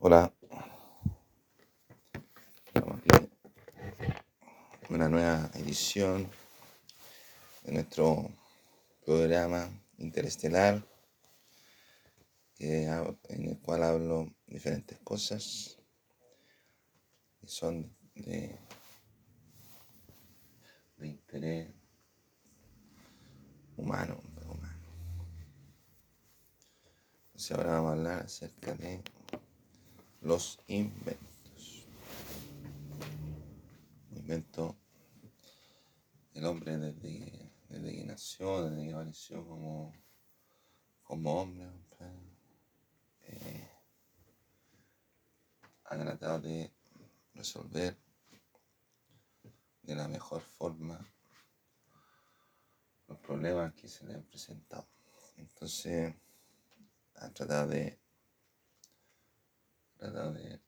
Hola, una nueva edición de nuestro programa interestelar en el cual hablo diferentes cosas que son de, de interés humano, humano. Entonces ahora vamos a hablar acerca de los inventos. Invento el hombre desde, desde que nació, desde que apareció como, como hombre, eh, ha tratado de resolver de la mejor forma los problemas que se le han presentado. Entonces, ha tratado de, tratado de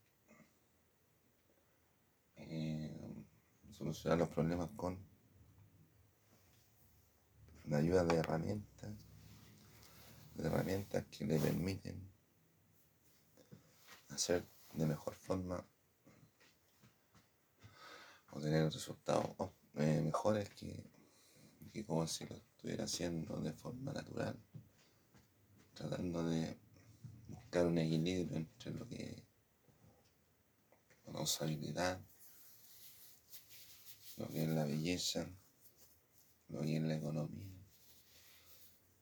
eh, solucionar los problemas con la ayuda de herramientas, de herramientas que le permiten hacer de mejor forma o tener resultados eh, mejores que, que como si lo estuviera haciendo de forma natural, tratando de buscar un equilibrio entre lo que la usabilidad, lo que es la belleza, lo que es la economía,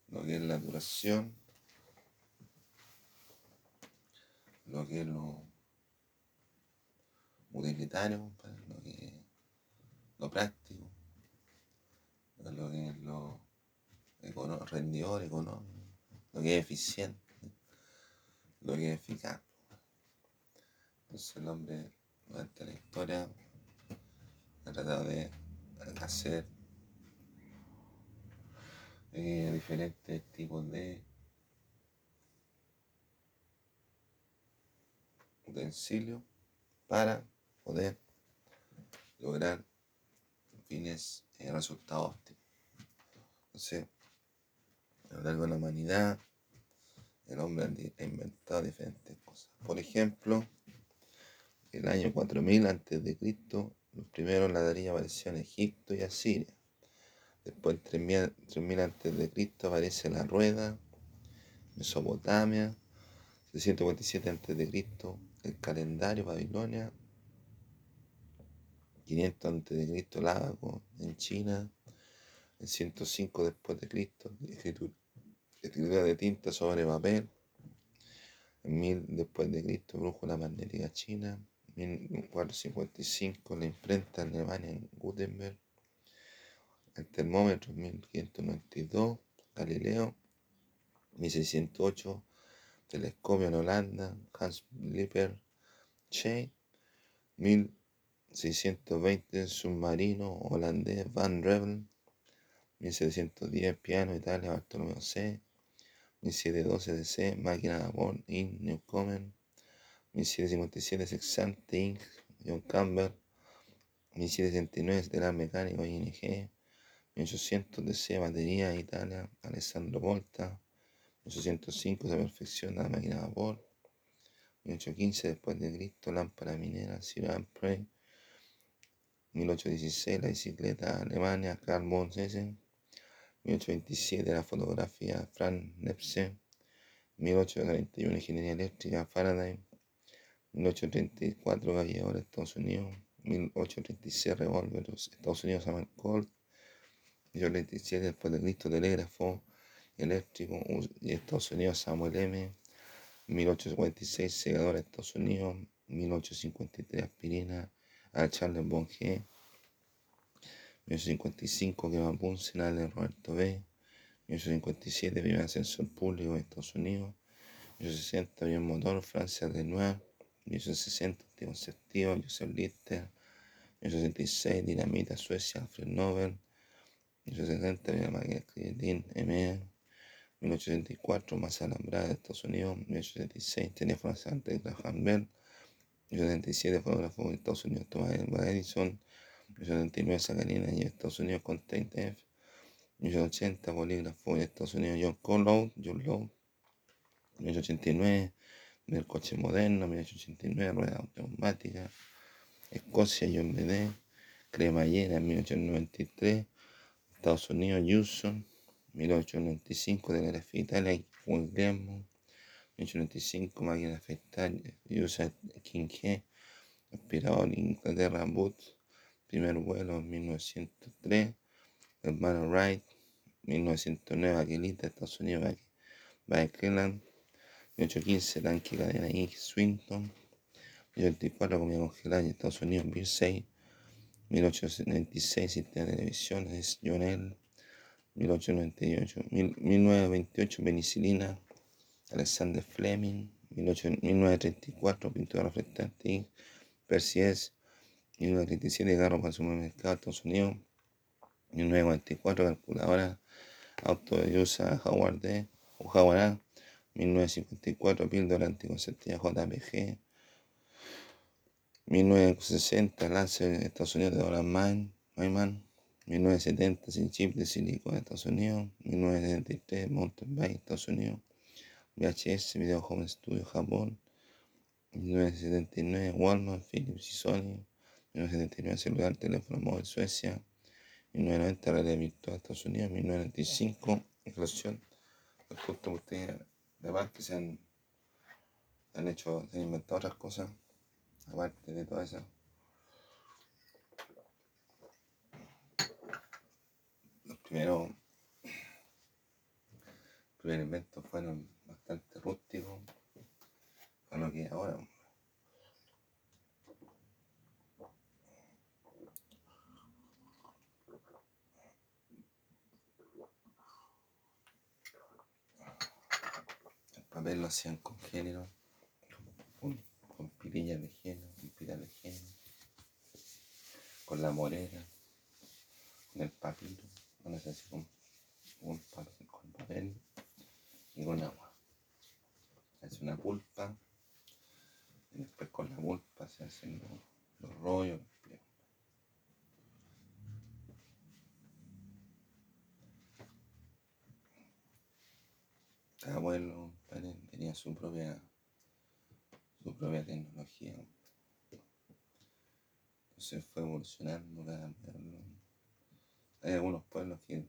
lo que es la duración lo que es lo utilitario, lo que es lo práctico, lo que es lo rendidor económico, lo que es eficiente, lo que es eficaz. Entonces el hombre durante la historia ha tratado de hacer eh, diferentes tipos de utensilio para poder lograr fines y eh, resultados óptimos. Entonces, a lo largo de la humanidad, el hombre ha inventado diferentes cosas. Por ejemplo, el año 4000 a.C., los primeros ladrillos aparecieron en Egipto y Asiria. Después, en 3000 a.C., aparece la rueda, Mesopotamia, 647 a.C., el calendario Babilonia, 500 a.C. Lábago en China, en 105 después de Cristo, escritura, de tinta sobre papel, en 1000 después de Cristo, brújula magnética china, 1455 la imprenta alemana en Gutenberg, el termómetro 1592, Galileo, 1608 telescopio en Holanda, Hans Lipper Che, 1620 submarino holandés Van Revel, 1710 piano Italia Bartolomeo C, 1712 DC máquina de vapor in Newcomen, 1757 Sexante Inc. John Campbell, 1769 la Mecánico ING, 1800 DC batería Italia Alessandro Volta, 1805 se perfecciona la máquina de vapor. 1815 después de Cristo, lámpara minera, Ciudad Prey. 1816 la bicicleta Alemania, Karl von Essen. 1827 la fotografía, Frank Nepsey, 1831 ingeniería eléctrica, Faraday, 1834 Gallegos, Estados Unidos, 1836 revólver, Estados Unidos, Samuel Colt, 1837 después de Cristo, telégrafo eléctrico, Estados Unidos, Samuel M, 1856 segador, Estados Unidos, 1853 aspirina, a Charles Bonge, 1955, Kevin Puncinale, Roberto B. 1957, primer ascensor público en Estados Unidos. 1960, avión motor, Francia de Nueva. 1960, anticonceptivo, Joseph Lister. 1966, dinamita, Suecia, Alfred Nobel. 1870, la máquina Cleveland, EMEA. 1874, masa alambrada de Estados Unidos. 1876, teléfono de Graham Bell. 1877, fotógrafo de Estados Unidos, Thomas Edison. 1879, sacarina de Estados Unidos, Content F, 1880, bolígrafo de Estados Unidos, John Conlow, John Lowe, 1889, del coche moderno, 1889, rueda neumática. Escocia, John B.D. Cremallera, 1893. Estados Unidos, Houston, 1895, de la Italia, Guillermo, 1895, máquina afeitar, USA King G, aspirador, Inglaterra, Boots, primer vuelo, 1903, hermano Wright, 1909, Aquilita, Estados Unidos, Bakeland, 1815, tanque cadena X, Swinton, 1824, comida congelada en Estados Unidos, Bill 6, 1896, sistema de televisión, es Jonel, 1898, 1928, penicilina, Alexander Fleming, 1934, pintura reflectante, Percy S., 1937, carro para supermercado, Estados Unidos, 1944, calculadora, auto de USA, Howard D. o Howard A. 1954, píldora anticonceptiva JPG, 1960, Lancer Estados Unidos de Dolan Mayman, 1970, sin chip de silicona de Estados Unidos, 1973, Mountain Bike Estados Unidos, VHS, Video Home Studio Japón, 1979, Walmart, Philips y Sony, 1979, celular, teléfono móvil Suecia, 1990, realidad virtual Estados Unidos, 1995, inflación, el costo de además que se han, han hecho, se han inventado otras cosas, aparte de todo eso. Los primeros, los primeros inventos fueron bastante rústicos lo que ahora. Papel lo hacían con género, con, con pirillas de género, con pilas de género, con la morera, con el papiro, no sé si con, con, con papel y con agua. Se hace una pulpa. Y después con la pulpa se hacen los, los rollos, cada tenía su propia su propia tecnología. Entonces fue evolucionando cada hay algunos pueblos que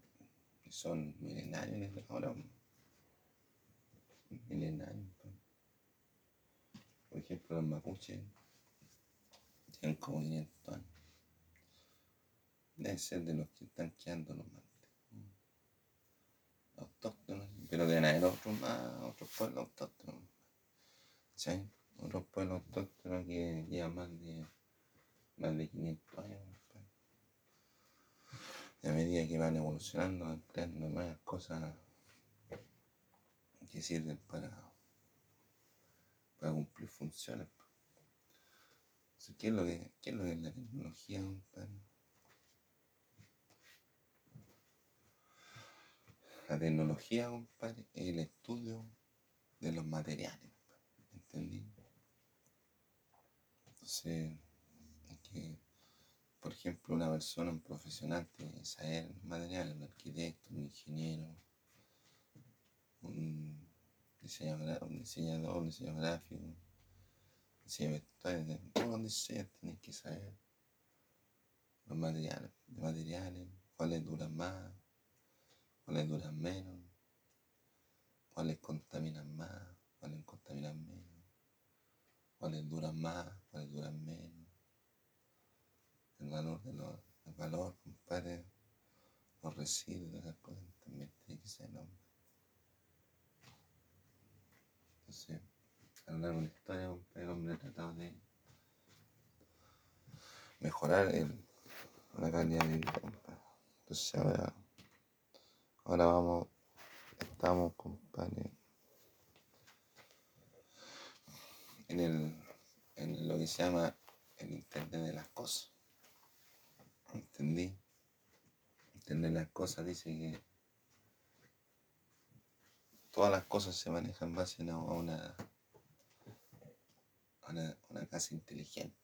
son milenarios ahora milenarios pues. por ejemplo los mapuches tienen como 500 años. Debe ser de los que están quedando los más autóctonos, pero deben haber otros más, otros pueblos autóctonos. ¿Sí? Otros pueblos autóctonos que llevan más de, más de 500 años. Pues. Y a medida que van evolucionando, van creando nuevas cosas que sirven para, para cumplir funciones. Pues. ¿qué, es lo que, ¿Qué es lo que es la tecnología, compadre? La tecnología, compadre, es el estudio de los materiales, ¿entendí? Entonces, que, por ejemplo, una persona, un profesional, tiene que saber materiales, un arquitecto, un ingeniero, un diseñador, un diseñador, un diseñador gráfico, un diseñador vestuario, todos los tienen que saber los materiales, de materiales, cuáles duran más, cuáles duran menos, cuáles contaminan más, cuáles contaminan menos, cuáles duran más, cuáles duran menos. El valor de los, valor, compadre, los residuos de esas cosas también tiene que ser hombre. Entonces, a lo largo de la historia, el hombre ha tratado de mejorar el, la calidad de vida, compadre. Entonces ahora Ahora vamos, estamos, compadre, en, el, en lo que se llama el Internet de las cosas. ¿Entendí? Internet de las cosas dice que todas las cosas se manejan en base a una, a una, casa inteligente.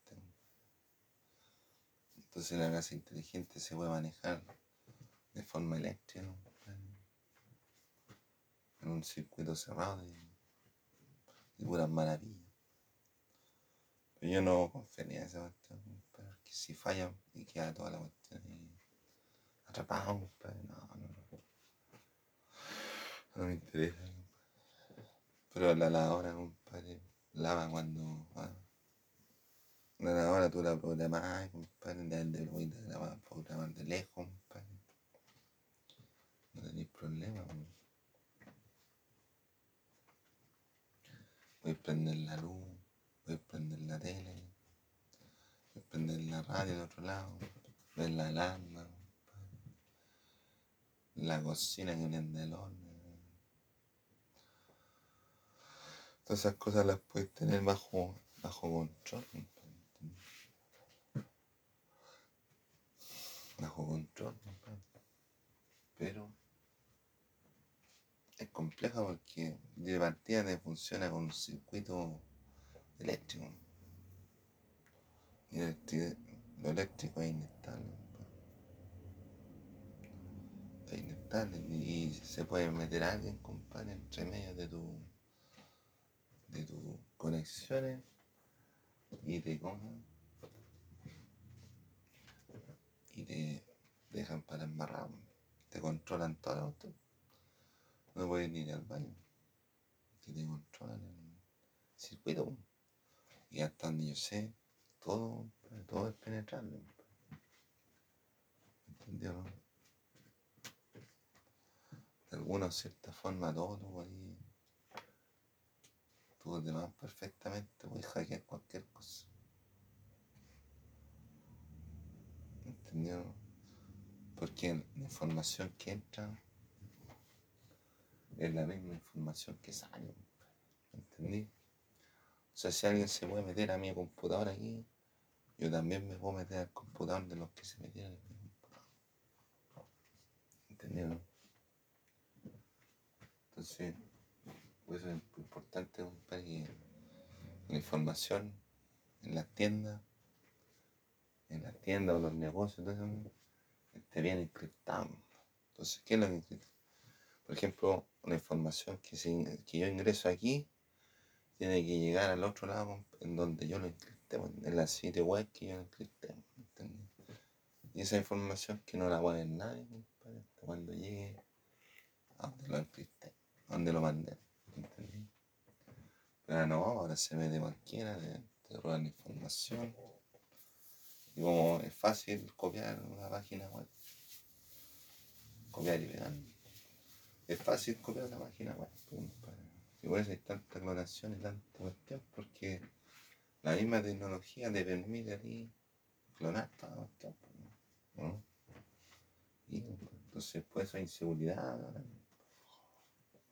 Entonces la casa inteligente se puede manejar de forma eléctrica en un circuito cerrado y puras maravillas. Pero yo no confiaría en esa cuestión, compadre, porque si falla y queda toda la cuestión ahí atrapado, compadre, no, no, no. No me interesa, compadre. Pero la lavadora, compadre, lava cuando. La lavadora tú la programas, compadre, de, de, voy a grabar, programar de lejos, compadre. No tenéis problema, compadre. Voy a prender la luz, voy a prender la tele, voy a prender la radio en otro lado, ver la alarma, la cocina que el horno. Todas esas cosas las puedes tener bajo, bajo control. Bajo control. Pero es compleja porque de partida te funciona con un circuito eléctrico. Y lo eléctrico es inestable. compadre. Es inestable y se puede meter alguien, compadre, entre medio de tu de tus conexiones y te cojan y te dejan para embarrar. Te controlan todo el auto. No puedes ni al baño. Que te controlan el circuito. Y hasta donde yo sé, todo, todo es penetrable. ¿Entendió? De alguna cierta forma, todo tú ahí. Tú demás perfectamente puedes hackear cualquier cosa. ¿Entendió? Porque la información que entra es la misma información que sale. ¿Entendí? O sea, si alguien se puede meter a mi computadora aquí, yo también me puedo meter al computador de los que se metieron en mi computador. ¿Entendido? Entonces, eso es importante, compadre, que la información en las tiendas, en las tiendas o los negocios, eso, esté bien encriptado. Entonces, ¿qué es lo que? Por ejemplo, la información que, que yo ingreso aquí tiene que llegar al otro lado en donde yo lo encripté, pues, en la sitio web que yo lo. Y esa información que no la va a ver nadie, compadre, cuando llegue a donde lo encripté, a donde lo mandé. ¿entendés? Pero no, ahora se mete cualquiera, te, te roban información. Y como es fácil copiar una página web, copiar y pegar. Es fácil copiar una página web. Y por eso hay tanta clonación y tanta cuestión, porque la misma tecnología te permite a ti clonar toda la cuestión, entonces, pues, hay inseguridad.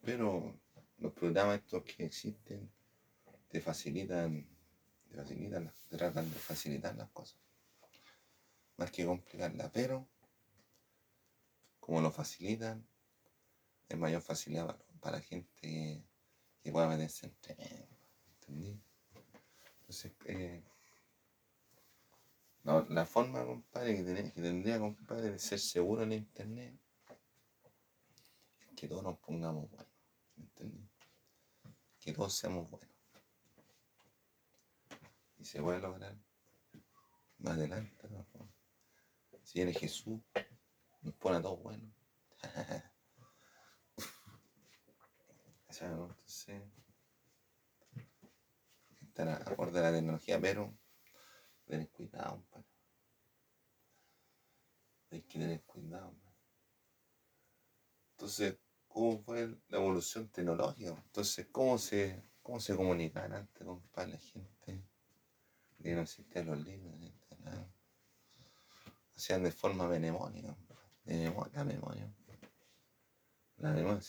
Pero los programas estos que existen te facilitan, te facilitan, tratan de facilitar las cosas. Más que complicarlas, pero como lo facilitan, es mayor facilidad para, para gente que, que pueda meterse entre medio, ¿entendí? Entonces, eh, la, forma, compadre, que, tiene- que tendría, compadre, de ser seguro en internet es que todos nos pongamos buenos, ¿entendí? Que todos seamos buenos. Y se puede lograr más adelante, ¿no? Si viene Jesús, nos pone a todos buenos. Entonces, estar acorde a la tecnología, pero tener cuidado. Hay que tener cuidado. Entonces, ¿cómo fue la evolución tecnológica? Entonces, ¿cómo se, cómo se comunicaban antes, compadre, la gente? Que no existían los libros. Hacían de forma memoria, la memoria. La memoria,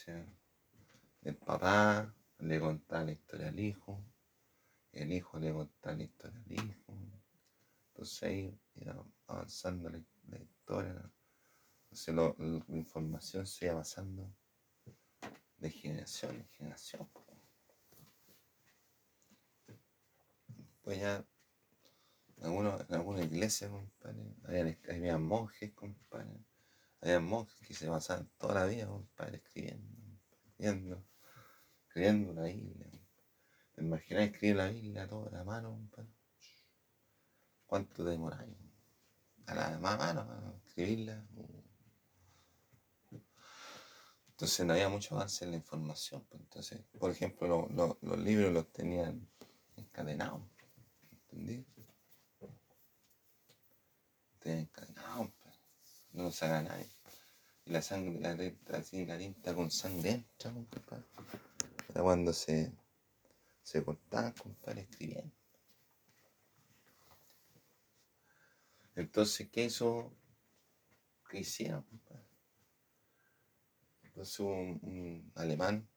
el papá le contaba la historia al hijo, el hijo le contaba la historia al hijo. Entonces ahí iba avanzando la, historia. Entonces la información se iba pasando de generación en generación. Pues ya en, algunos, en algunas iglesias, compadre, había monjes, compadre. Había monjes que se pasaban toda la vida, compadre, escribiendo, escribiendo, escribiendo la Biblia. ¿Te imaginas escribir la Biblia toda la mano? ¿Cuánto demoráis? A la mano, escribirla. Entonces no había mucho avance en la información. pues, Entonces, por ejemplo, lo- lo- los libros los tenían encadenados. ¿Entendí? Tenían encadenados. pues, No los haga nadie. Y la sangre, la así, la tinta con sangre entra, compadre. Cuando se, se compadre, escribiendo. Entonces, ¿qué hizo? ¿Qué hicieron, compadre? Entonces un, un alemán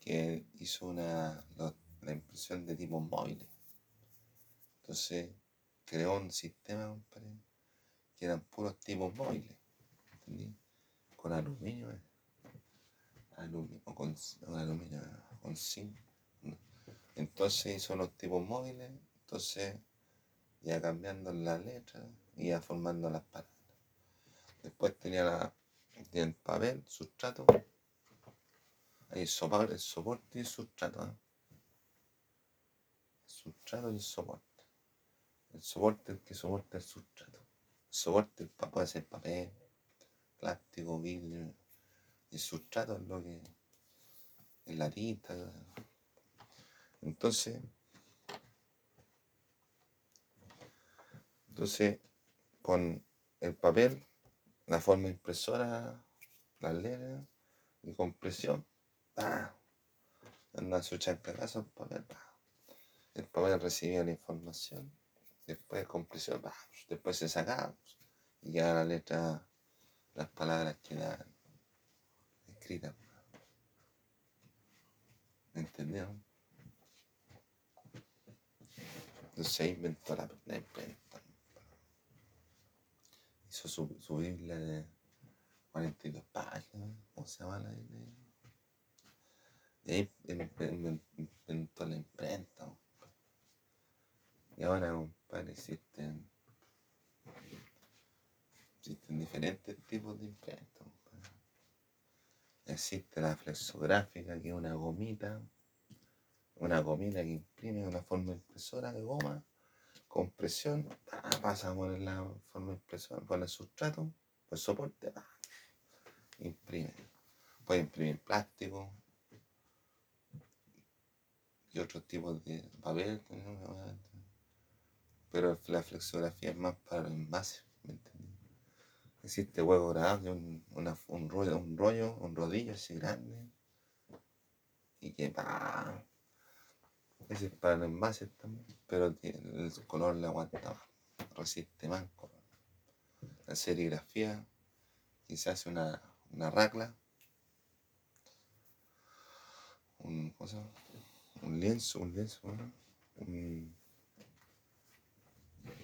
que hizo una, la impresión de tipos móviles. Entonces creó un sistema, compadre, que eran puros tipos móviles. Con aluminio, eh. Aluminio, con, aluminio, con zinc. Entonces hizo los tipos móviles, entonces iba cambiando la letra, iba formando las palabras. Después tenía la, el papel, sustrato, el el soporte y el sustrato. ¿eh? El sustrato y el soporte. El soporte el que soporta el sustrato. El soporte el pa- puede ser papel, plástico, vidrio. El sustrato es lo que es la tinta. Entonces, entonces con el papel, la forma impresora, las letras y compresión, ¡pah! anda su chancarazo el papel, el papel recibía la información, después de compresión, ¡pah! después se sacaba y ya la letra, las palabras quedaban escritas. ¿Entendieron? Entonces inventó la, imprenta. Hizo su, su Biblia de 42 páginas, ¿cómo se llama la Biblia? Y ahí inven- inventó la imprenta. Y ahora, compadre, existen diferentes tipos de imprenta. Existe la flexográfica, que es una gomita, una gomita que imprime una forma impresora de goma, con presión, pa, pasa a poner la forma impresora, pone el sustrato, el soporte, pa, imprime. Puede imprimir plástico y otros tipos de papel, pero la flexografía es más para los envases, ¿me entiendes? Existe huevo es un, una- un rollo, un rollo, un rodillo así grande, y que pa, ese es para los envases también, pero el color le aguanta más, resiste más. La serigrafía, quizás una, una racla, un, ¿cómo se llama? un lienzo, un lienzo, ¿no? Un-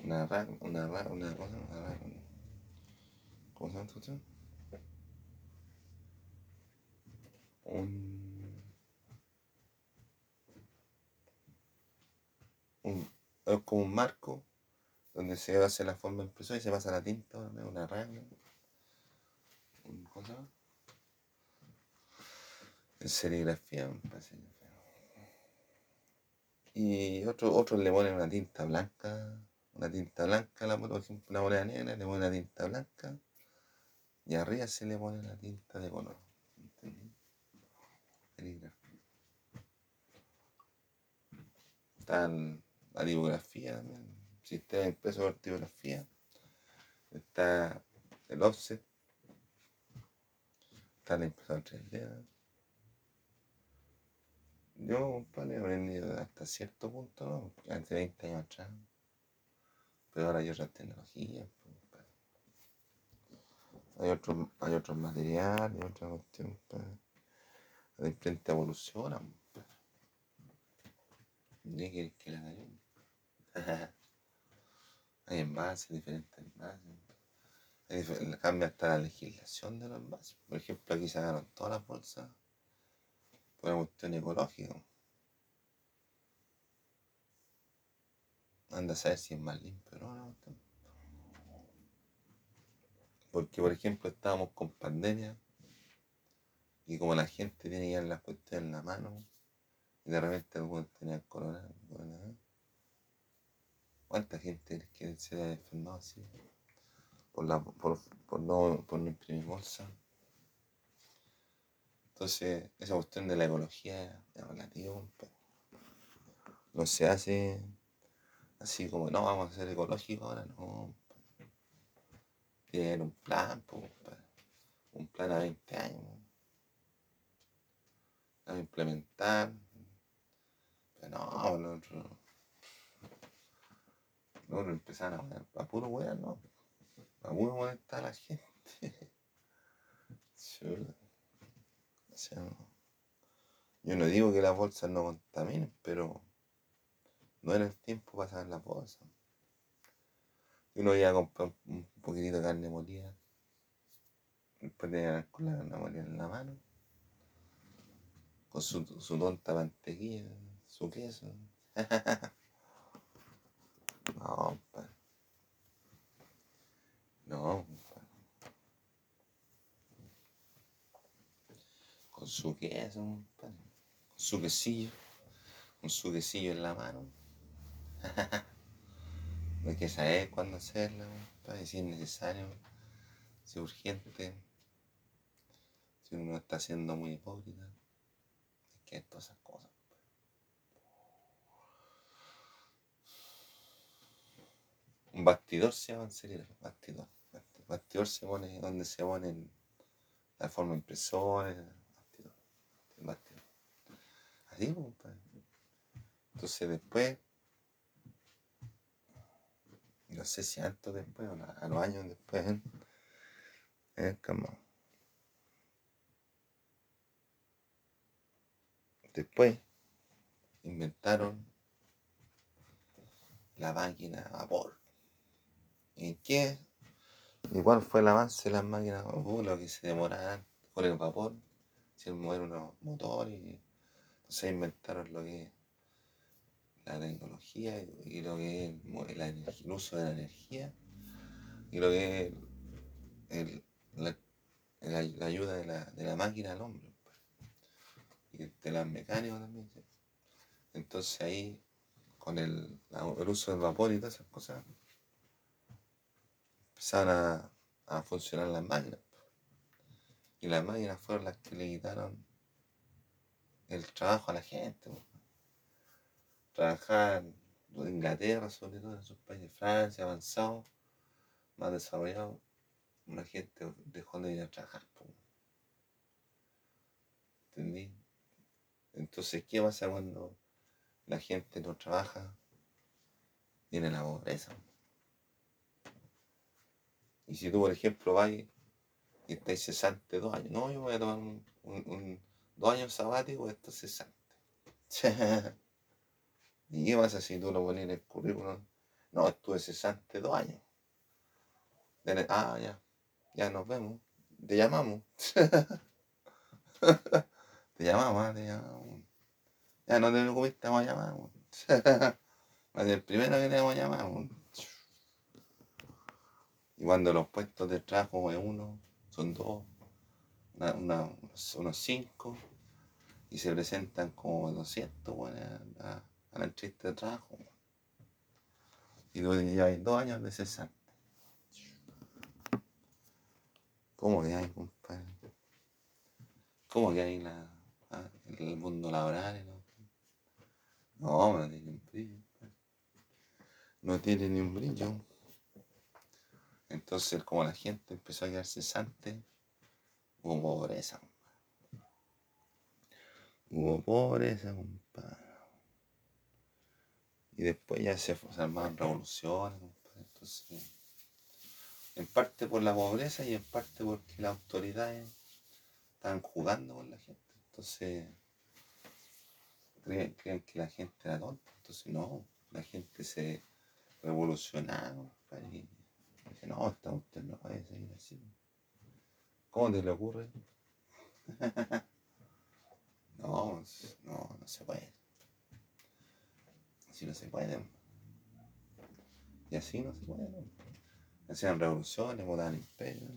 una racla, una racla, una cosa, una racla, un- es como un marco donde se hace la forma impresora y se pasa la tinta, una racla, un, ¿cómo se llama? En serigrafía, me parece. Y otros otros le ponen una tinta blanca, una tinta blanca, la, por ejemplo, una moneda negra, le ponen una tinta blanca y arriba se le pone la tinta de color. ¿entendí? Serigrafía. Está el- la tipografía también, sistema impreso por tipografía. Está el offset. Está la impresora 3D. Yo, compadre, he aprendido hasta cierto punto, ¿no? Hace 20 años atrás. Pero ahora hay otras tecnologías, Hay otros, hay otros materiales, otra cuestión. La imprenta evoluciona. ¿Qué quieres que le haga hay envases, diferentes envases. Hay Cambia hasta la legislación de los envases. Por ejemplo, aquí sacaron todas las bolsas por una cuestión ecológica. Anda a saber si es más limpio, ¿no? La cuestión. Porque, por ejemplo, estábamos con pandemia y como la gente tiene ya las cuestiones en la mano, Y de repente algunos tenían corona. ¿Cuánta gente que se ha enfermado así? Por, la, por, por, no, por no imprimir bolsa. Entonces, esa cuestión de la ecología es relativo. No se hace así como, no, vamos a ser ecológicos ahora, no. Tiene un plan, un plan a 20 años. A implementar. Pero no, nosotros, nosotros empezamos a, a puro weón, no. A puro molestar a la gente. o sea, yo no digo que las bolsas no contaminen, pero no era el tiempo para sacar la Uno iba a un poquitito de carne molida. Después de con la carne molida en la mano. Con su, su tonta mantequilla, su queso. no, pa. No, pa. Con su queso, pa. con su quesillo. Con su quesillo en la mano. Hay que saber cuándo hacerlo, si es necesario, si es urgente, si uno está siendo muy hipócrita. Es que todas esas cosas. Un bastidor se llama en serio, bastidor. Bastidor se pone donde se ponen la forma impresora, bastidor. Bastidor. Así, pues, Entonces después no sé si antes después o a los años después, ¿eh? ¿Eh? Después inventaron la máquina a vapor. ¿Y qué? Igual fue el avance de las máquinas a vapor, lo que se demoraba con el vapor, sin mover unos motores. Entonces inventaron lo que la tecnología y, lo que es el, uso de la energía y lo que es el, la, ayuda de la, de la, máquina al hombre pues. y de las mecánicas también. Entonces ahí, con el, uso del vapor y todas esas cosas, empezaron a, a funcionar las máquinas. Pues. Y las máquinas fueron las que le quitaron el trabajo a la gente. Pues trabajar en Inglaterra, sobre todo en esos países, Francia, avanzados, más desarrollados, la gente dejó de ir a trabajar. ¿Entendí? Entonces, ¿qué pasa cuando la gente no trabaja? Viene la pobreza. Y si tú, por ejemplo, vas y estás cesante dos años, no, yo voy a tomar un, dos años sabáticos, esto cesante. ¿Y qué pasa si tú lo pones en el currículum? No, estuve cesante dos años. Ah, ya, ya nos vemos. Te llamamos. te llamamos, ah, te llamamos. Ya no te preocupes, te vamos a llamar. el primero que te vamos a llamar. Y cuando los puestos de trabajo es uno, son dos, una, unos cinco, y se presentan como 200, bueno, a la entrevista de trabajo. Y luego hay dos años de cesante. ¿Cómo que hay, compadre? ¿Cómo que hay la, ah, el mundo laboral? No, no tiene un brillo. No tiene ni un brillo. Entonces, como la gente empezó a quedar cesante, hubo pobreza. Hubo pobreza, compadre. Y después ya se, armaron revoluciones. Entonces, en parte por la pobreza y en parte porque las autoridades estaban jugando con la gente. Entonces, creen, que la gente era tonta. Entonces, no, la gente se revolucionaba. Y dice, no, esta usted no puede seguir así. ¿Cómo te le ocurre? no, no, no se puede si no se puede. Y así no se puede. Hacían revoluciones, mudaban imperio.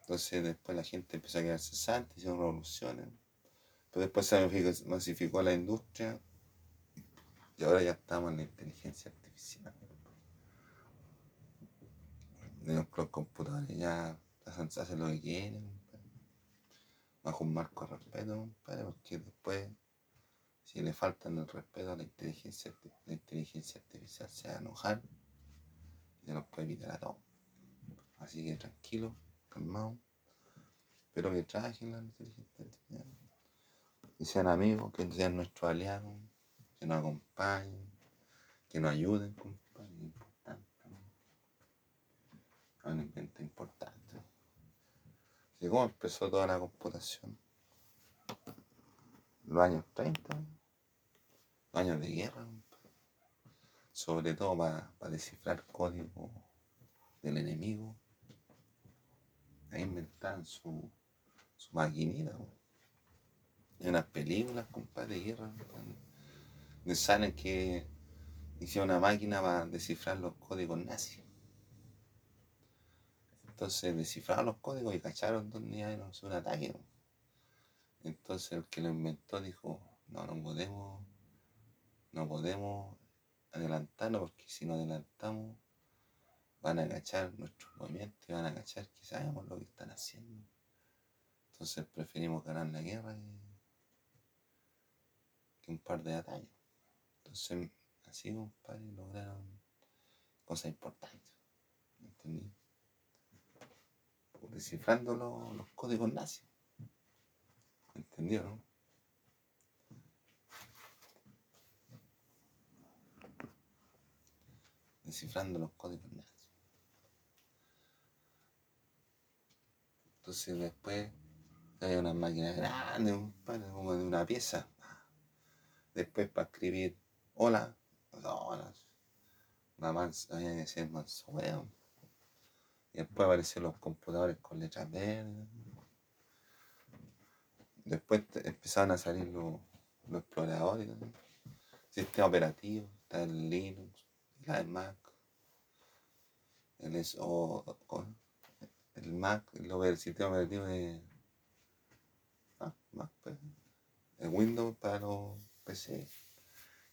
Entonces después la gente empezó a quedarse santa, hicieron revoluciones. Pero después se masificó la industria y ahora ya estamos en la inteligencia artificial. Los computadores ya hacen lo que quieren, bajo un marco de respeto, porque después, si le faltan el respeto a la inteligencia, la inteligencia artificial se va a enojar y se los puede evitar a todos. Así que tranquilo, calmado. Espero que trabajen la inteligencia artificial. Y sean amigos, que sean nuestros aliados, que nos acompañen, que nos ayuden, compadre. Importante. Es un invento importante. ¿Y cómo empezó toda la computación? Los años 30, los años de guerra, sobre todo para, descifrar código del enemigo. Ahí inventaron su, su maquinita. Hay unas películas, compadre, de guerra, donde salen que hicieron una máquina para descifrar los códigos nazis. Entonces descifraron los códigos y cacharon dónde iba a un ataque. Entonces el que lo inventó dijo, no, no podemos, no podemos adelantarnos porque si nos adelantamos van a agachar nuestros movimientos y van a agachar que sabemos lo que están haciendo. Entonces preferimos ganar la guerra que, un par de batallas. Entonces así, compadre, lograron cosas importantes. ¿Entendí? Descifrando los, códigos nazis. ¿Entendió, no? Descifrando los códigos nazis. Entonces después hay una máquina grande, como de una pieza. Después para escribir hola, hola, una mansa, había que ser manso, y después aparecieron los computadores con letras verdes. Después empezaron a salir los, exploradores, sistema operativo, está el Linux, la Mac, el, el Mac, el, sistema operativo de Mac, pues, el Windows para los PC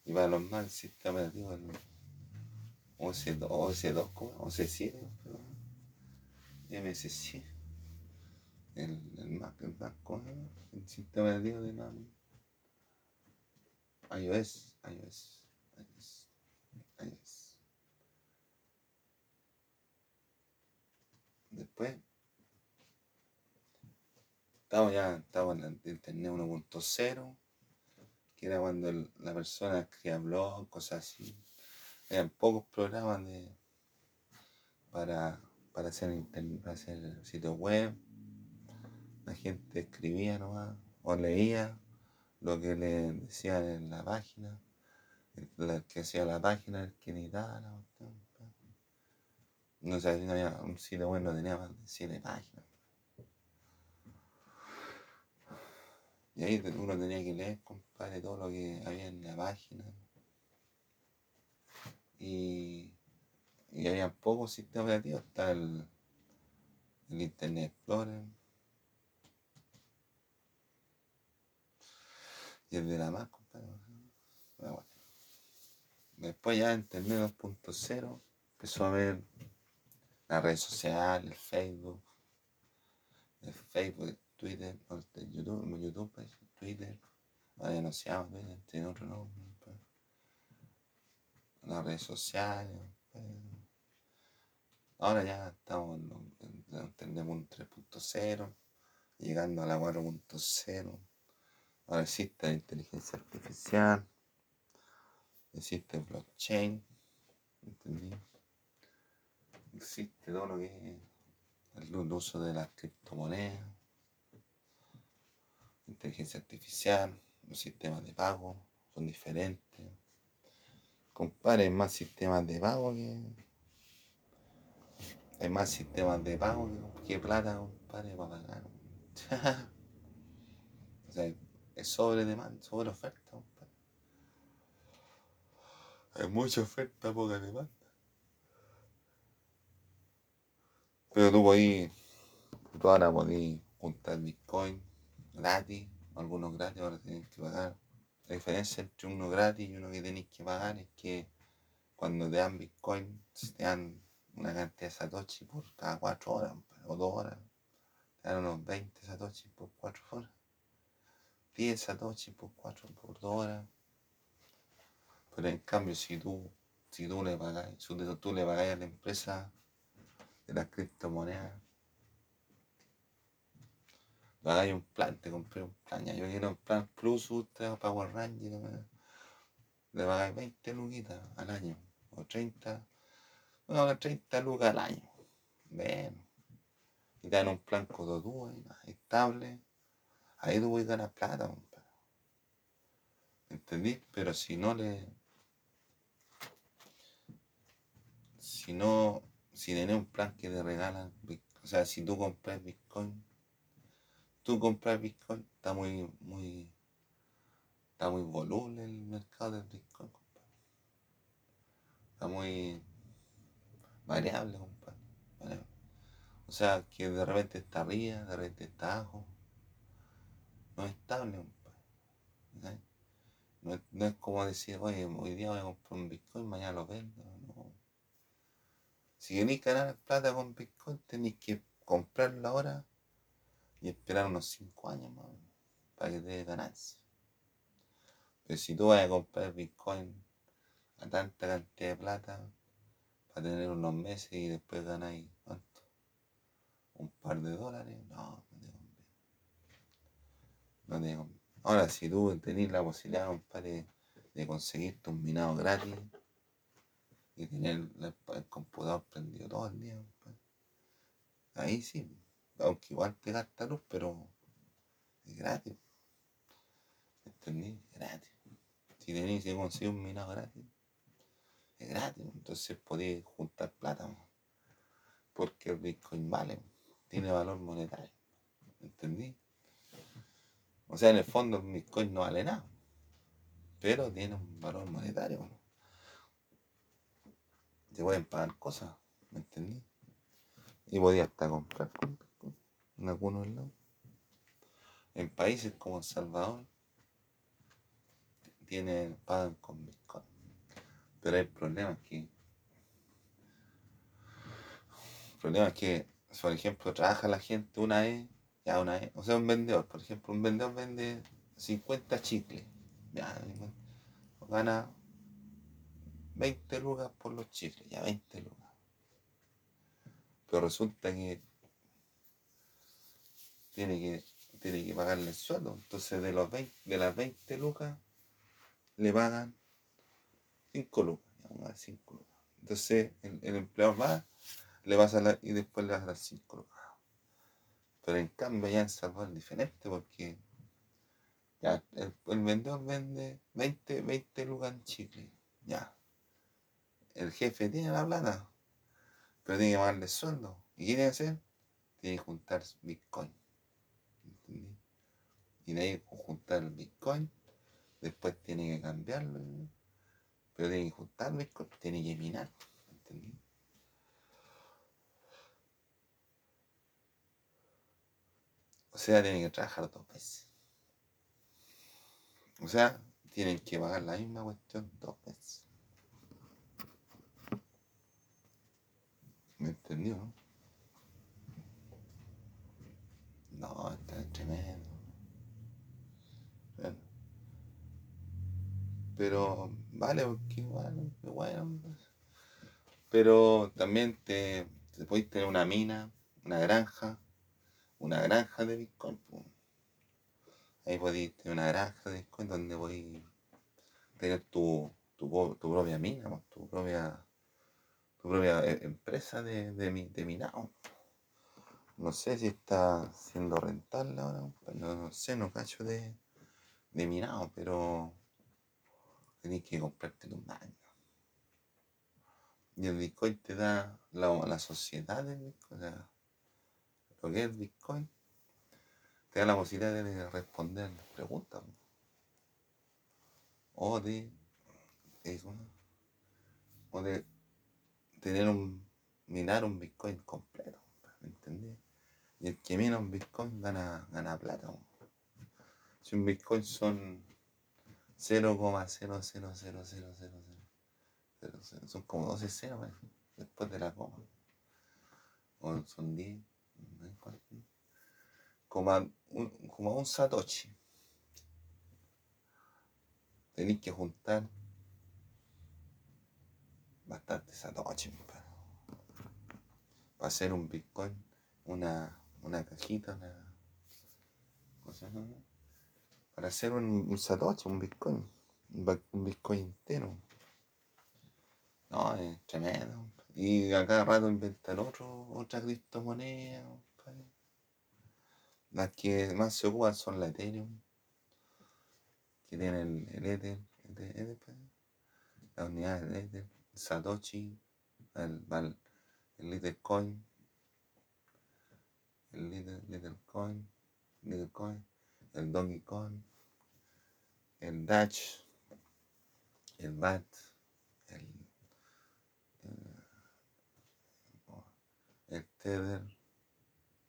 y para los Mac el sistema operativo el OS2, OS2 OS7, MSC, el, el Mac, el Mac, el sistema de de la iOS, iOS, iOS, iOS. Después, estamos ya, estamos en el Internet 1.0, que era cuando la persona escribía blog, cosas así. Habían pocos programas de, para para hacer, para hacer sitio web. La gente escribía nomás o leía lo que le decían en la página. El, que hacía la página, el que editaba la No sé, no había un sitio web, no tenía más de 7 páginas. Y ahí uno tenía que leer, compadre, todo lo que había en la página. Y y había pocos sistemas operativos. Está el, Internet Explorer. Y el de la Mac, compadre. Bueno. Después ya Internet 2.0 empezó a ver las redes sociales, el Facebook, el Facebook, Twitter, el YouTube, YouTube, pues, Twitter, se llama Twitter, tiene otro nombre. Las redes sociales, pues. Ahora ya estamos, entendemos un 3.0, llegando a la 4.0. Ahora existe la inteligencia artificial, existe blockchain, ¿entendí? Existe todo lo que es el uso de las criptomonedas, inteligencia artificial, los sistemas de pago son diferentes. Compare más sistemas de pago que hay más sistemas de pago que plata, compadre, para pagar. o sea, es sobre demanda, sobre oferta, compadre. Hay mucha oferta, poca demanda. Pero tú podés Tú ahora podés juntar Bitcoin gratis, algunos gratis, ahora tienen que pagar. La diferencia entre uno gratis y uno que tenéis que pagar es que cuando te dan Bitcoin, te dan una cantidad de Satoshi por cada cuatro horas o dos horas. Te dan unos 20 Satoshi por cuatro horas. 10 Satoshi por cuatro, por dos horas. Pero en cambio, si tú, si tú le pagas, si tú le pagas a la empresa de las criptomonedas, pagáis un plan, te compré un plan, ya yo quiero un plan Plus Ultra Power Ranger, le pagáis 20 luquitas al año, o 30, bueno, 30 lucas al año, bueno, y dan un plan cototudo, estable, ahí tú voy a ganar plata, compadre. ¿entendí? Pero si no le, si no, si tenés un plan que te regalan, o sea, si tú compras Bitcoin, tú compras Bitcoin, está muy, muy, está muy voluble el mercado del Bitcoin, compadre. Está muy variable, compadre. O sea, que de repente está arriba, de repente está abajo. No es estable, compadre. No, no, es como decir, oye, hoy día voy a comprar un Bitcoin, mañana lo vendo. No. Si queréis ganar plata con Bitcoin, tenéis que comprarlo ahora y esperar unos 5 años más para que te dé ganancia. Pero si tú vas a comprar Bitcoin a tanta cantidad de plata, para tener unos meses y después ganáis, ¿cuánto? Un par de dólares, no, no te conviene. No te conviene. Ahora, si tú tenés la posibilidad, compadre, de conseguirte un minado gratis y tener el, computador prendido todo el día, ahí sí aunque igual te gasta luz, pero es gratis. ¿Entendí? Gratis. Si tenéis que conseguir un minado gratis, es gratis. Entonces podéis juntar plata. Porque el Bitcoin vale, tiene valor monetario. ¿Entendí? O sea, en el fondo el Bitcoin no vale nada. Pero tiene un valor monetario. Se pueden pagar cosas. ¿Me entendí? Y podía hasta comprar en algunos lados. En países como Salvador tienen, pagan con Bitcoin. Pero el problema es que el problema es que, por ejemplo, trabaja la gente una vez, ya una vez, o sea, un vendedor, por ejemplo, un vendedor vende 50 chicles, ya, gana 20 lucas por los chicles, ya 20 lucas. Pero resulta que tiene que, tiene que pagarle el sueldo. Entonces de los 20, de las 20 lucas le pagan 5 lucas, 5 lucas. Entonces el, el, empleador va, le a la, y después le va a dar 5 lucas. Pero en cambio ya en Salvador es diferente porque ya, el, vendedor vende 20, 20 lucas en chicle. Ya. El jefe tiene la plata, pero tiene que pagarle sueldo. ¿Y qué tiene que hacer? Tiene que juntar Bitcoin. Y de ahí juntar el Bitcoin, después tiene que cambiarlo, pero tiene que juntar tiene que minar, ¿entendí? O sea, tiene que trabajar dos veces. O sea, tienen que pagar la misma cuestión dos veces. ¿Me entendió? No, está tremendo. Pero vale, porque bueno, bueno. Pero también te, te podéis tener una mina, una granja, una granja de Bitcoin. Ahí podéis tener una granja de Bitcoin donde podéis tener tu, tu, propia mina, tu propia, tu propia eh, empresa de, de, minado. No sé si está siendo rentable ahora, no, sé, no cacho de, de minado, pero tenés que comprarte un baño. Y el Bitcoin te da la, sociedad del Bitcoin, lo que es Bitcoin, te da la posibilidad de responder las preguntas. O de, o de tener un, minar un Bitcoin completo, ¿me entendés? Y el que mina un Bitcoin gana, gana plata. Si un Bitcoin son 0,0000000, son como 12 ceros después de la coma. Son 10, como un, como un satoshi. Tenéis que juntar bastante satoshi para hacer un Bitcoin, una, una cajita, una, para hacer un, un Satoshi, un Bitcoin, un Bitcoin entero. No, es tremendo. Y a cada rato inventan otro, otra criptomoneda. Las que más se ocupan son la Ethereum, que tienen el, Ether, la unidad del Ether, el Satoshi, el, el, el Litecoin, el Little, Little Coin, Little Coin, el Donkey Coin, el Dutch, el BAT, el, el, el Tether,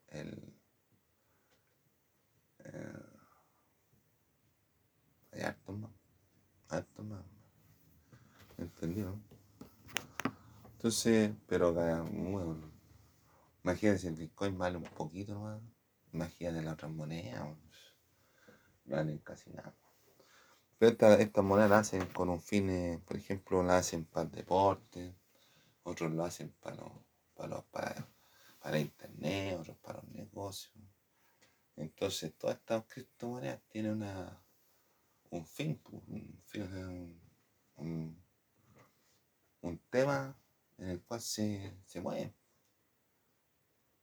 el, el hay harto más. ¿Entendido? Entonces, pero bueno, imagínate el Bitcoin vale un poquito más, imagínate las otras monedas, no valen casi nada. Pero estas esta monedas las hacen con un fin, eh, por ejemplo, las hacen para el deporte, otros lo hacen para, para, para, para internet, otros para los negocios. Entonces, todas estas criptomonedas tienen una, un fin, un, fin, un, un tema en el cual se, se mueven.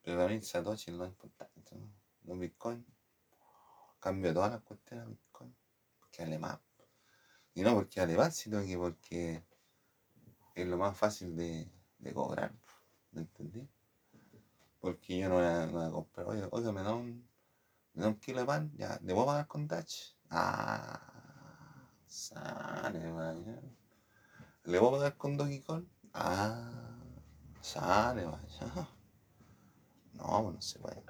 Pero también Satoshi es lo importante, ¿no? Los Bitcoin. Cambio todas las cuestiones de Bitcoin. Porque vale más. Y no porque vale más, sino que porque es lo más fácil de, de cobrar. ¿Me entendí? Porque yo no voy a, no voy a comprar. Oiga, oiga, me da un, me da un kilo de pan. Ya, ¿le voy a pagar con Dutch? Ah, sale, vaya. ¿Le voy a pagar con Donkey Kong? Ah, sale, vaya. No, no se puede.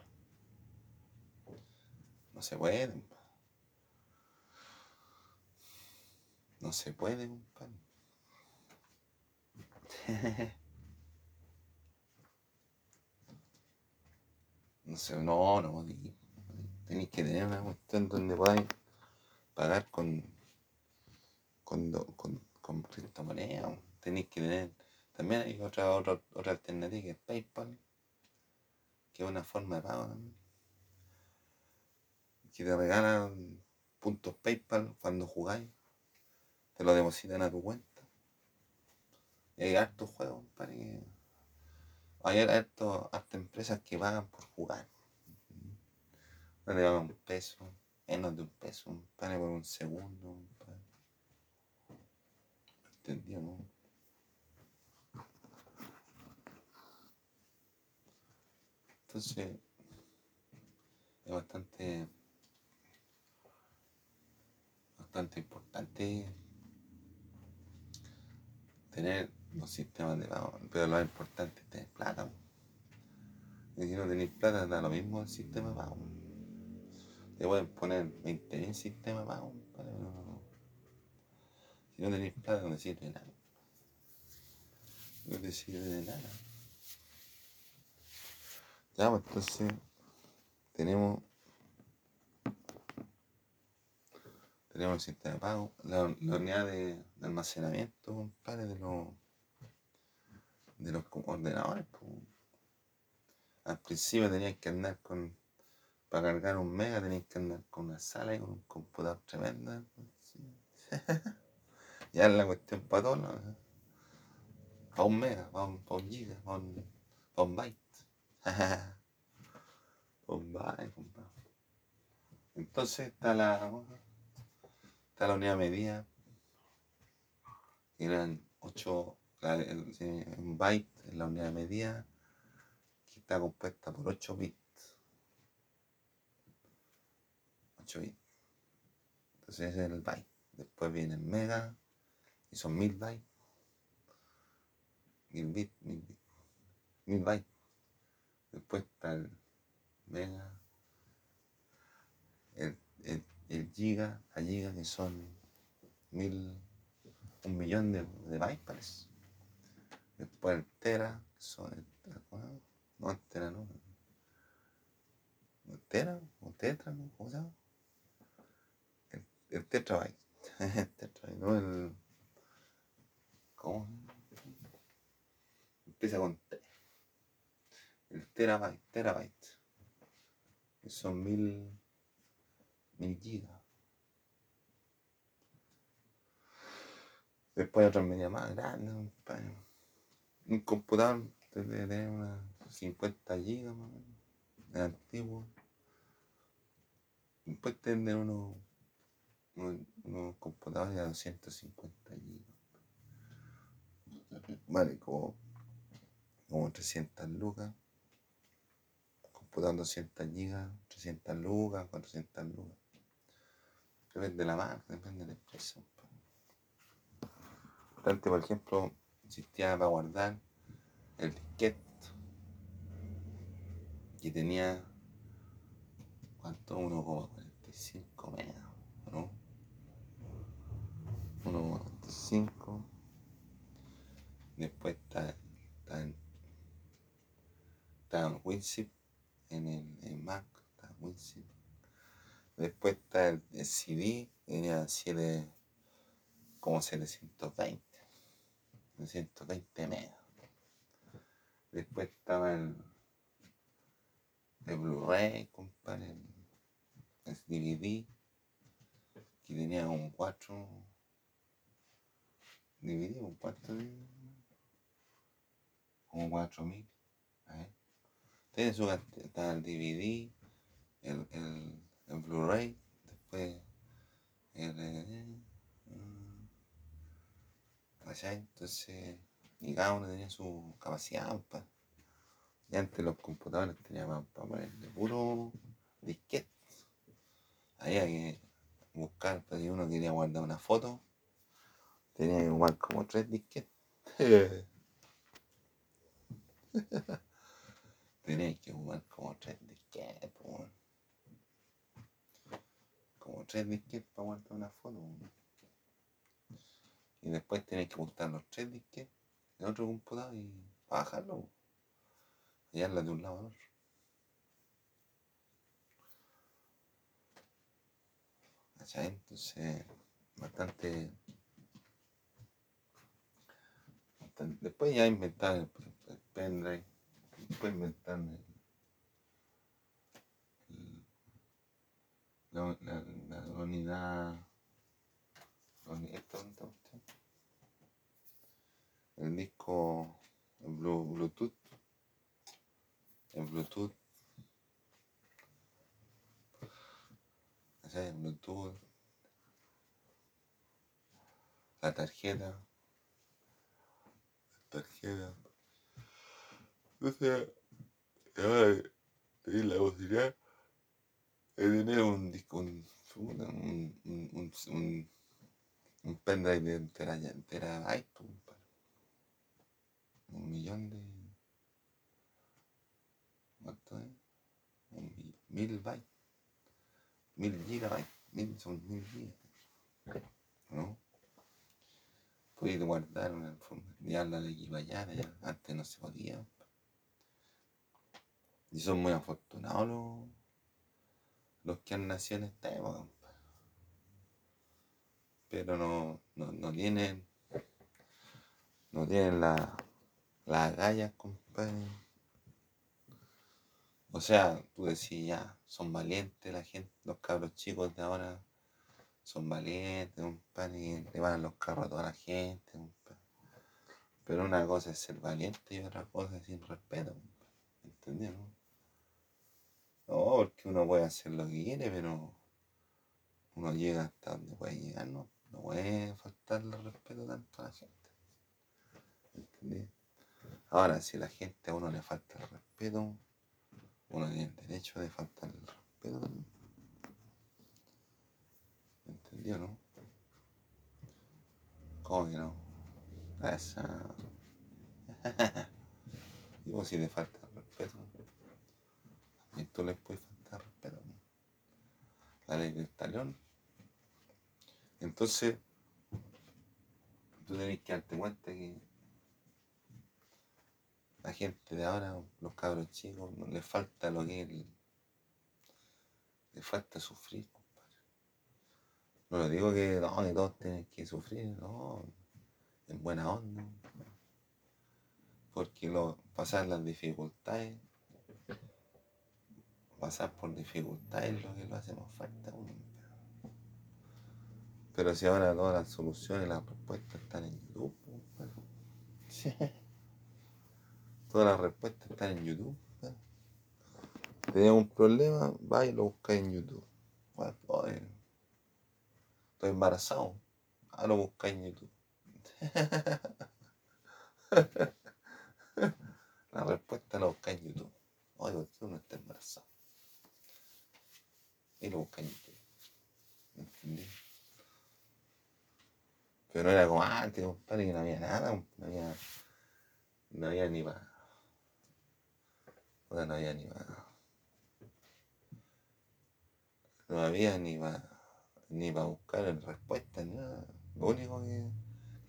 No se puede. No se puede, compadre. no sé, no, no, tenéis que tener una cuestión donde podáis pagar con, con, con, con criptomonedas. Tenéis que tener también hay otra, otra, otra alternativa que es PayPal, que es una forma de pago también. Que te regalan puntos PayPal cuando jugáis, te lo depositan a tu cuenta. Y hay hartos juegos, que hay hartas empresas que pagan por jugar. No te pagan un peso, menos de un peso, un por un segundo. ¿Entendió, no? Entonces, es bastante, bastante importante tener los sistemas de pago, pero lo importante es tener plata. Y si no tenéis plata, da lo mismo el sistema de pago. Te pueden poner 20.000 sistemas de pago, pero no, si no tenéis plata, no sirve de nada. No te sirve de nada. Ya, pues entonces tenemos tenemos el sistema de pago, la, unidad de, almacenamiento, compadre, de los de los ordenadores. Pues. Al principio tenías que andar con, para cargar un mega tenías que andar con una sala y con un computador tremendo. ya es la cuestión para todos, para un mega, para un, para un giga, para un, para un byte. Entonces está la, está la unidad medida. Eran 8, un byte en la unidad medida que está compuesta por 8 bits. 8 bits. Entonces ese es el byte. Después viene el mega y son 1000 bytes. 1000 bits, 1000 bits. 1000 bytes. Después está el, mega, el, el, giga, la giga que son mil, un millón de, de bytes Después el tera, que son, no, el tera no, el tera o tetra, ¿no? ¿cómo se llama? El, el tetrabyte, el tetrabyte, no el, ¿cómo? Empieza con T. El terabyte, terabyte. Que son mil, gigas. Después otras medidas más grandes. Un computador debe tener unas 50 gigas más o menos. Antiguo. Después tener unos, unos, computadores de 250 gigas. Vale, como como 300 lucas, computador 200 gigas, 300 lucas, 400 lucas. Depende de la marca, depende de la empresa. Antes, por ejemplo, existía para guardar el disquete que tenía ¿cuánto? 1,45 megas, ¿no? 1,45 después está, está en está WinZip en el Mac, está WinZip. Después está el, CD, tenía 7, como 720, 720 megas. Después estaba el, el Blu-ray, compadre, el, DVD, que tenía un 4, DVD, un 4, como 4000. Tiene su está el DVD, el, el, el Blu-ray, después el, el, entonces, y cada uno tenía su capacidad, pues. Y antes los computadores tenían para ponerle puro disquete. Había que buscar, pues si uno quería guardar una foto, tenía que guardar como tres disquetes. Tenéis que jugar como tres disquetes, Como tres disquetes para guardar una foto, Y después tenéis que buscar los tres disquetes en otro computador y bajarlo, y darla de un lado al otro. Entonces, bastante, Después ya inventar el, el pendrive puede inventar la, la, la, unidad, el disco el Bluetooth, el Bluetooth, el Bluetooth, la tarjeta, la tarjeta. Entonces, ahora la posibilidad de tener un disco, un, un, un, un, un pendrive de entera iTunes, un millón de. ¿Cuánto es? Un, mil bytes, mil gigabytes, mil, son mil gigas. ¿No? Puedes guardar una ya la de aquí allá, antes no se podía. Y son muy afortunados los, los que han nacido en esta época. Pero no, no, no tienen, no tienen la, las agallas, compadre. O sea, tú decís ya, son valientes la gente, los cabros chicos de ahora son valientes, compadre, le van los carros a toda la gente, compadre. Pero una cosa es ser valiente y otra cosa es sin respeto, ¿entendieron? No, porque uno puede hacer lo que quiere, pero uno llega hasta donde puede llegar, ¿no? No puede faltarle respeto tanto a la gente. ¿Entendí? Ahora, si a la gente a uno le falta el respeto, uno tiene el derecho de faltarle el respeto también. ¿Entendió, no? ¿Cómo que no? Esa. Digo, si le falta tú les puedes faltar respeto. La ley del talión. Entonces, tú tenés que darte cuenta que la gente de ahora, los cabros chicos, no les falta lo que es el, les falta sufrir, compadre. No lo digo que no, que todos tienen que sufrir, no, en buena onda. Porque lo, pasar las dificultades, pasar por dificultades es lo que lo hacemos falta. Pero si ahora todas las soluciones, las respuestas están en YouTube, sí. Todas las respuestas están en YouTube. Tenía un problema, va y lo busca en YouTube. estoy embarazado, ah, lo busca en YouTube. la respuesta la busca en YouTube. Oye, tú no estás embarazado. Y lo busca en YouTube. ¿Entendí? Pero no era como antes, compadre, que no había nada, no había, no había ni para. No había ni para. No había ni para ni para buscar respuestas, ni nada. Lo único que,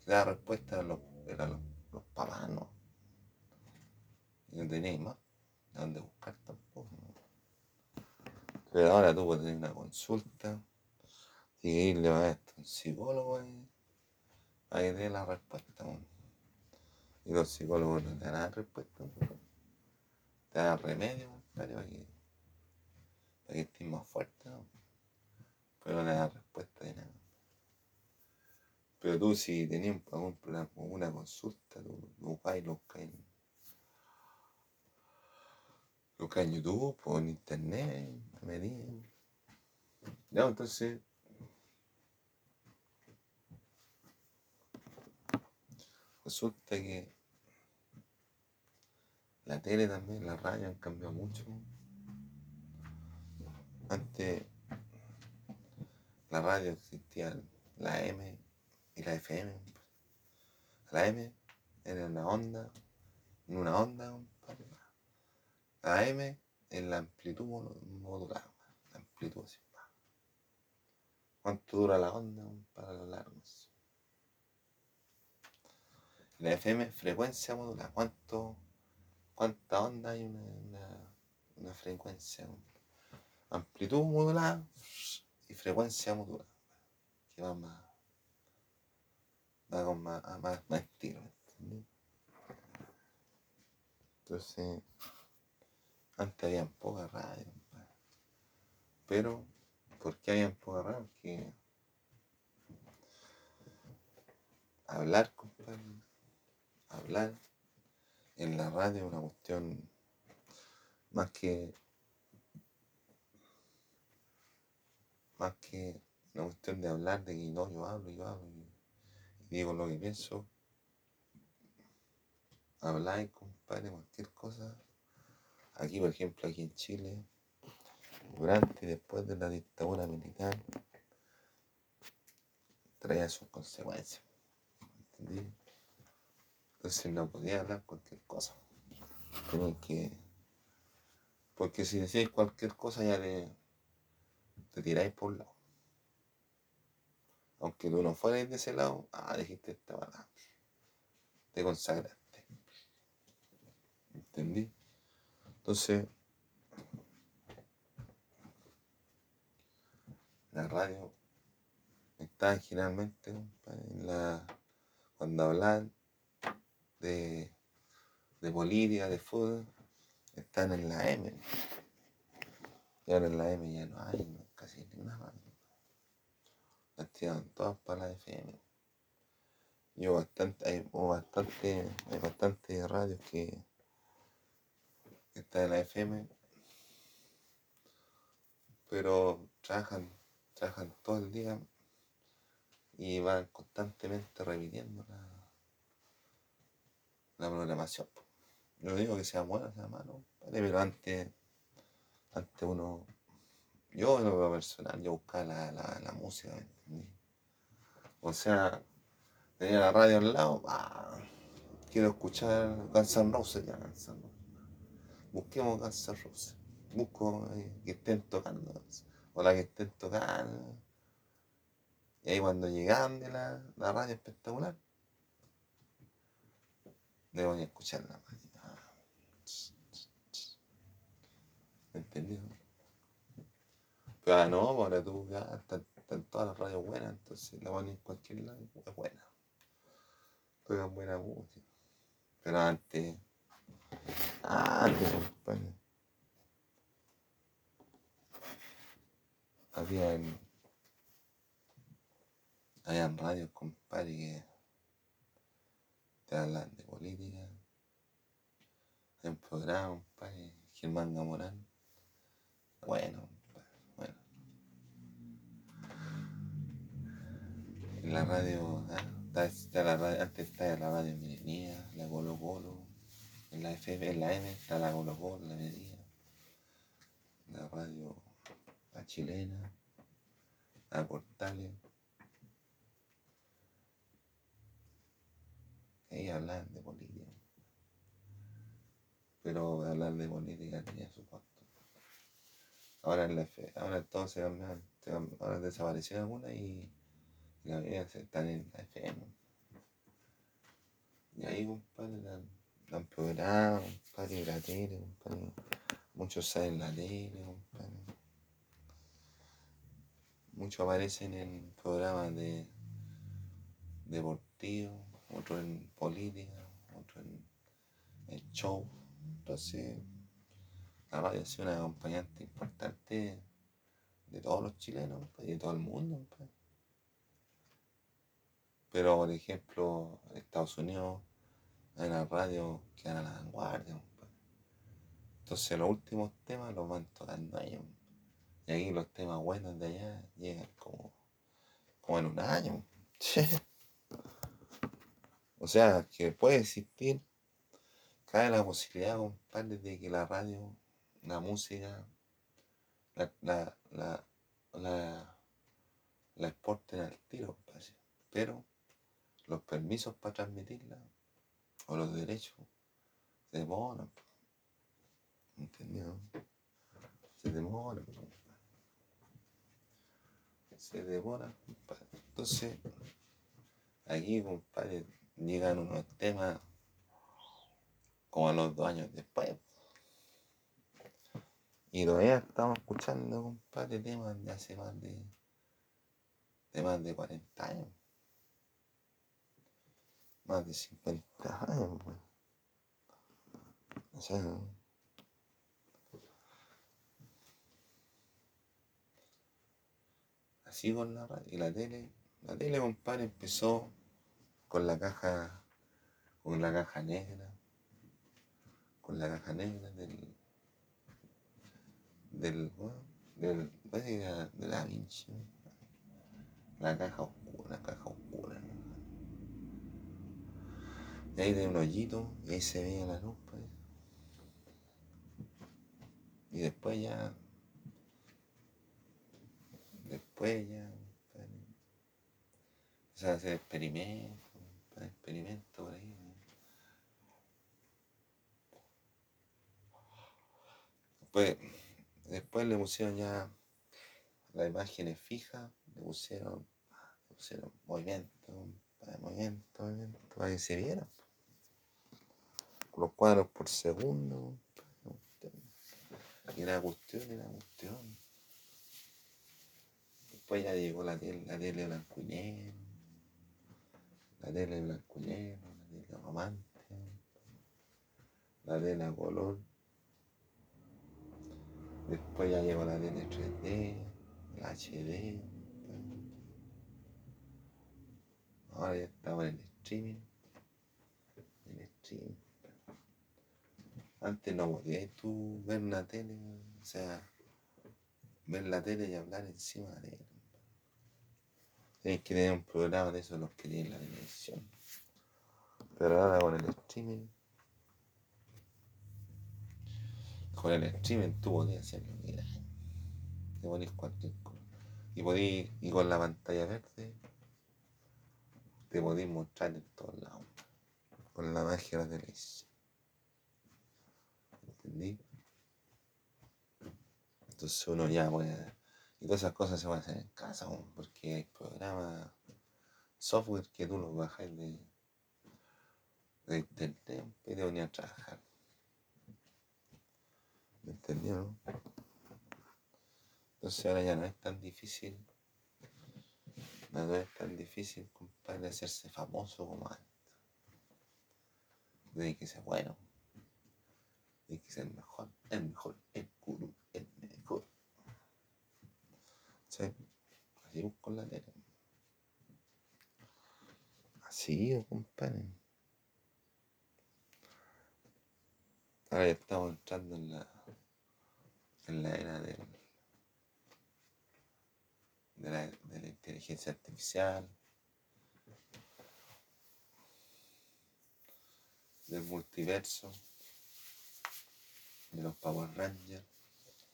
que daba respuesta eran los, eran los, papás, ¿no? Y no teníais más de dónde buscar tampoco. Pero ahora tú puedes tener una consulta, irle a esto, un psicólogo y ahí te la respuesta. Y los psicólogos no te dan respuesta, te dan remedio para que, para que estés más fuerte, ¿no? pero no le dan respuesta de nada. Pero tú si tenías algún problema una consulta, tú lo buscas y lo buscas buscas en YouTube o en internet, me digan. Ya, entonces Resulta que la tele también, la radio han cambiado mucho. Antes la radio existía la M y la FM. La M era una onda, en una onda, La M en la amplitud modulada, la amplitud así. ¿Cuánto dura la onda para los largos? La FM, frecuencia modulada. ¿Cuánto, ¿Cuánta onda hay una, una, frecuencia? Amplitud modulada y frecuencia modulada. Que va más, va con más, más, más. Entonces, antes había poca radio. Pero, ¿por qué había poca radio? Porque hablar, compadre hablar en la radio es una cuestión más que más que una cuestión de hablar de que no yo hablo yo hablo y, digo lo que pienso hablar compadre cualquier cosa aquí por ejemplo aquí en Chile durante y después de la dictadura militar traía sus consecuencias ¿entendí? Entonces no podía hablar cualquier cosa. Tenía que. Porque si decís cualquier cosa ya le, te tiráis por un lado. Aunque tú no fueras de ese lado, ah, dijiste esta verdad. Te consagraste. ¿Entendí? Entonces, la radio está generalmente en la, cuando hablan de, de Bolivia, de fútbol, están en la M. Y ahora en la M ya no hay casi banda. Las tiran todas para la FM. Yo bastante, hay bastante, hay bastante radios que, están en la FM, pero trabajan, trabajan todo el día y van constantemente repitiendo la, la programación. No digo que sea buena, sea malo, pero antes, antes uno, yo en lo personal, yo buscaba la, la, la música, O sea, tenía la radio al lado, quiero escuchar Guns N' Roses, ya Guns. Busquemos Guns N' busco eh, que estén tocando, o la que estén tocando. Y ahí cuando llegaban de la, la radio espectacular, le voy a escuchar la radio. ¿Entendido? Pero ah, no, ahora tú ya están, todas las radios buenas, entonces la pones en cualquier lado es buena. Tocan buena música. Pero antes, antes, compadre. Habían, habían radios, compadre, que te hablan de política. Hay un programa, compadre, Germán Gamorán. Bueno, bueno. En la radio, ah, está, la radio antes estaba la radio Colo Colo, en la FM, en la M está la Colo, la Minería, la radio la chilena, la Portales. Ahí hablan de política. Pero hablar de política tenía su costo. Ahora en la F, ahora se cambiaron, ahora desapareció alguna y la se están en la FM. Y ahí, compadre, programado, compadre, la tele. Muchos saben la tele. Muchos aparecen en programas de deportivos, otros en política, otros en, en show. Entonces, la radio ha sido una acompañante importante de todos los chilenos pues, y de todo el mundo. Pues. Pero, por ejemplo, Estados Unidos hay una radio que a la vanguardia. Entonces, los últimos temas los van tocando ellos. Y aquí los temas buenos de allá llegan como, como en un año. O sea, que puede existir, cae la posibilidad, compadre, de que la radio la música, la, la, la, la, la exporten al tiro, pero los permisos para transmitirla o los derechos se demoran. ¿Entendido? Se demoran. Se demora, Entonces, aquí, compadre, llegan unos temas como a los dos años después. Y todavía estamos escuchando, compadre, temas de hace más de, de más de 40 años. Más de 50 años, pues. O sea, así con la radio. Y la tele, la tele, compadre, empezó con la caja, con la caja negra, con la caja negra del del, del de, de la Vinci. La caja oscura, la caja oscura. Y ahí de un hoyito y ahí se veía la luz. Pues. Y después ya. Después ya. Pues, o sea, hacer experimentos, experimentos por ahí. Pues Después le pusieron ya las imágenes fijas, le pusieron, le pusieron movimiento, movimiento, movimiento, para que se viera. Los cuadros por segundo. Y la cuestión, la cuestión. Después ya llegó la tele, la tele blanco y negro, la tele blanco y la tele la tele a color. Después ya llegó la tele 3D, la HD. Ahora ya estamos en el streaming. En el streaming. Antes no podías tú ver una tele, o sea, ver la tele y hablar encima de ella. Tienes que tener un programa de esos los que tienen la televisión. Pero ahora con el streaming con el streaming tú podías hacerlo, mira. Te ponís cualquier cosa. Y, podís, y con la pantalla verde te podís mostrar en todos lados. Con la magia de la televisión. Entonces uno ya puede... Y todas esas cosas se van a hacer en casa, porque hay programas, software que tú los bajas de, de internet y te venir a trabajar. ¿Me entendieron? Entonces ahora ya no es tan difícil, no es tan difícil, compadre, hacerse famoso como antes. De que sea bueno, sea el mejor, el mejor, el gurú, el mejor. ¿Sí? Así busco la letra. Así, compadre. Ahora ya estamos entrando en la, en la era del de la, de la inteligencia artificial, del multiverso, de los Power Rangers.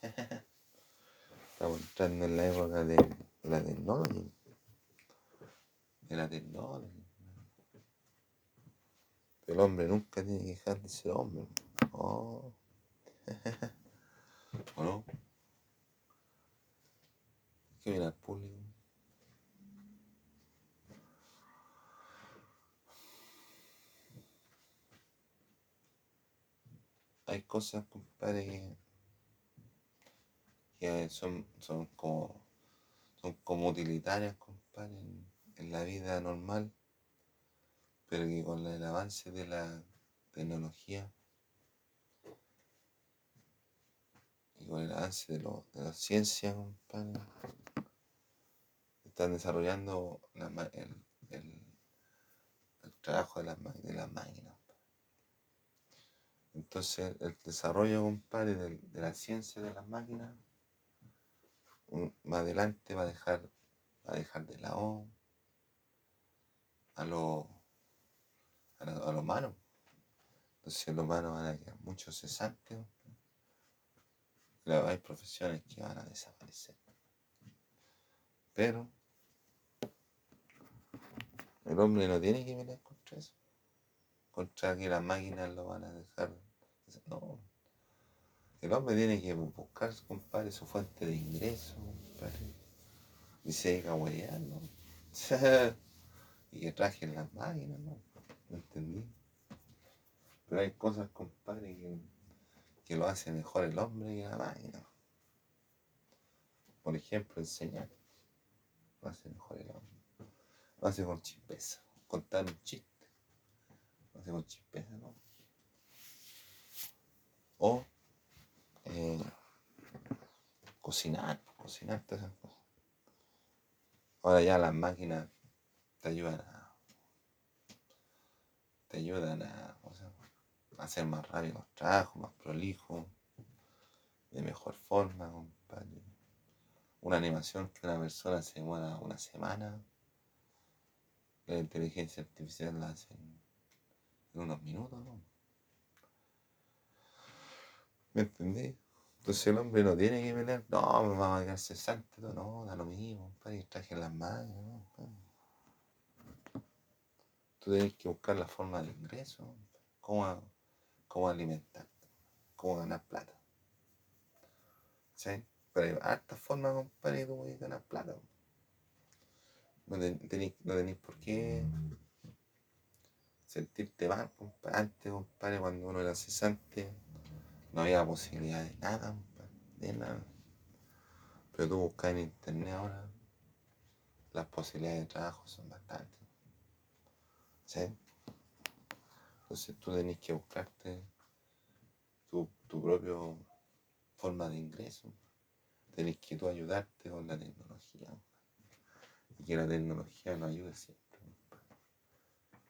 Estamos entrando en la época de la tecnología. De la tecnología. El hombre nunca tiene que dejar de ser hombre. Oh. ¿O no? que viene al público. Hay cosas, compadre, que, son, son como son como utilitarias, en, la vida normal, pero que con el avance de la tecnología y con el avance de, de la ciencia, compadre, están desarrollando el, trabajo de las, de máquinas. Entonces, el desarrollo, compadre, de, la ciencia de las máquinas, más adelante va a dejar, va a dejar de lado a lo, a lo, humano. Entonces, los humanos van a quedar muchos cesantes. Hay profesiones que van a desaparecer. Pero el hombre no tiene que pelear contra eso. Contra que las máquinas lo van a dejar. No. El hombre tiene que buscar, compadre, su fuente de ingreso, compadre. Y se dedica a huevear, ¿no? y que traje las máquinas, ¿no? ¿No entendí? Pero hay cosas, compadre, que, que lo hace mejor el hombre que la máquina. Por ejemplo, enseñar. Lo hace mejor el hombre. Lo hace con chispeza. Contar un chiste. Lo hace con chispeza, ¿no? O eh, cocinar, cocinar todas esas cosas. Ahora ya las máquinas te ayudan a. te ayudan a, hacer más rápido los trabajos, más prolijo, de mejor forma, compadre. Una animación que una persona se demora una semana la inteligencia artificial la hace en, unos minutos, ¿no? ¿Me entendí? Entonces el hombre no tiene que pelear, no, me va a quedar cesante, no, da lo mismo, para traje en las manos, ¿no? Tú tienes que buscar la forma de ingreso, cómo, cómo alimentarte, cómo ganar plata. ¿Sí? Pero hay hartas formas, compadre, de cómo ganar plata. No tenéis por qué sentirte mal, compadre. Antes, compadre, cuando uno era cesante, no había posibilidad de nada, de nada. Pero tú buscas en internet ahora, las posibilidades de trabajo son bastantes. ¿Sí? Entonces tú tenés que buscarte tu, tu propia forma de ingreso. Tenés que tú ayudarte con la tecnología y que la tecnología nos ayude siempre, pero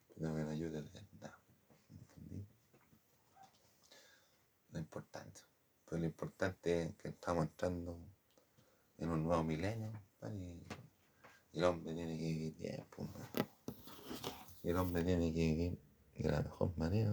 que nos ayude de verdad. ¿Entendí? Lo importante. Pero lo importante es que estamos entrando en un nuevo milenio y, el hombre tiene que bien. Y el hombre tiene que vivir de la mejor manera.